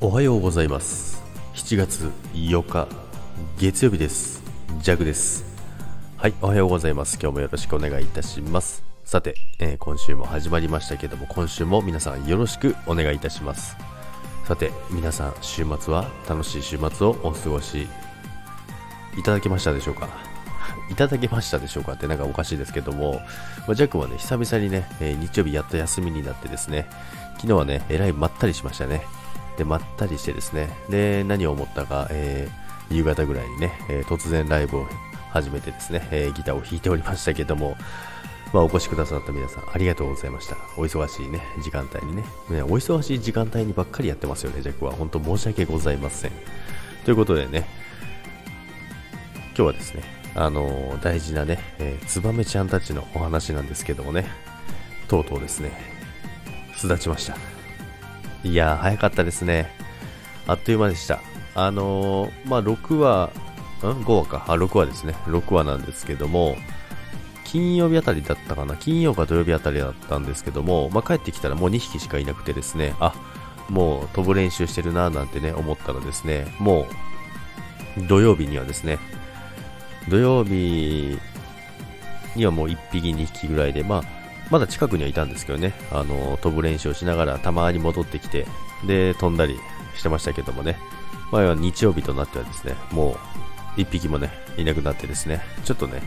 おはようございます。7月4日月曜日です。ジャグです。はいおはようございます。今日もよろしくお願いいたします。さて、えー、今週も始まりましたけども今週も皆さんよろしくお願いいたします。さて皆さん週末は楽しい週末をお過ごしいただけましたでしょうか？いただけましたでしょうか？ってなんかおかしいですけども、まあ、ジャックはね、久々にね、えー、日曜日やっと休みになってですね、昨日はね、えらいまったりしましたね。で、まったりしてですね、で、何を思ったか、えー、夕方ぐらいにね、えー、突然ライブを始めてですね、えギターを弾いておりましたけども、まあ、お越しくださった皆さん、ありがとうございました。お忙しいね、時間帯にね。ねお忙しい時間帯にばっかりやってますよね、ジャックは。本当申し訳ございません。ということでね、今日はですね、あの、大事なね、えー、ツバメちゃんたちのお話なんですけどもね、とうとうですね、巣立ちました。いやー、早かったですね。あっという間でした。あのー、まあ、6話、ん ?5 話か。あ、6話ですね。6話なんですけども、金曜日あたりだったかな？金曜か土曜日あたりだったんですけども、まあ、帰ってきたらもう2匹しかいなくてですね、あ、もう飛ぶ練習してるなーなんてね、思ったらですね、もう、土曜日にはですね、土曜日にはもう1匹2匹ぐらいで、まあ、まだ近くにはいたんですけどね、あの飛ぶ練習をしながらたまに戻ってきて、で、飛んだりしてましたけどもね、まあ、日曜日となってはですね、もう1匹もね、いなくなってですね、ちょっとね、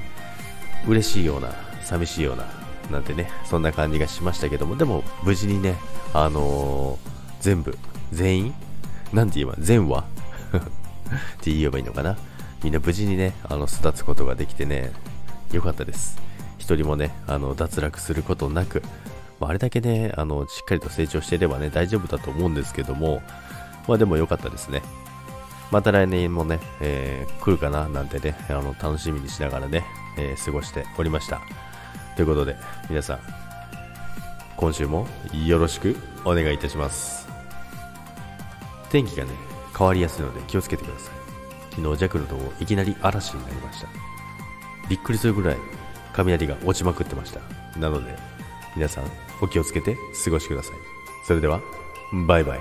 嬉しいような、寂しいような、なんてね、そんな感じがしましたけども、でも無事にね、あのー、全部、全員？なんて言えば、全話？って言えばいいのかな。みんな無事にね、あの、巣立つことができてね、よかったです。一人もね、あの、脱落することなく、まあ、あれだけね、あの、しっかりと成長していればね、大丈夫だと思うんですけども、まあでも良かったですね。また来年もね、えー、来るかななんてね、あの、楽しみにしながらね、えー、過ごしておりました。ということで、皆さん、今週もよろしくお願いいたします。天気がね、変わりやすいので気をつけてください。昨日、ジャックルトをいきなり嵐になりました。びっくりするぐらい雷が落ちまくってました。なので、皆さんお気をつけて過ごしてください。それでは、バイバイ。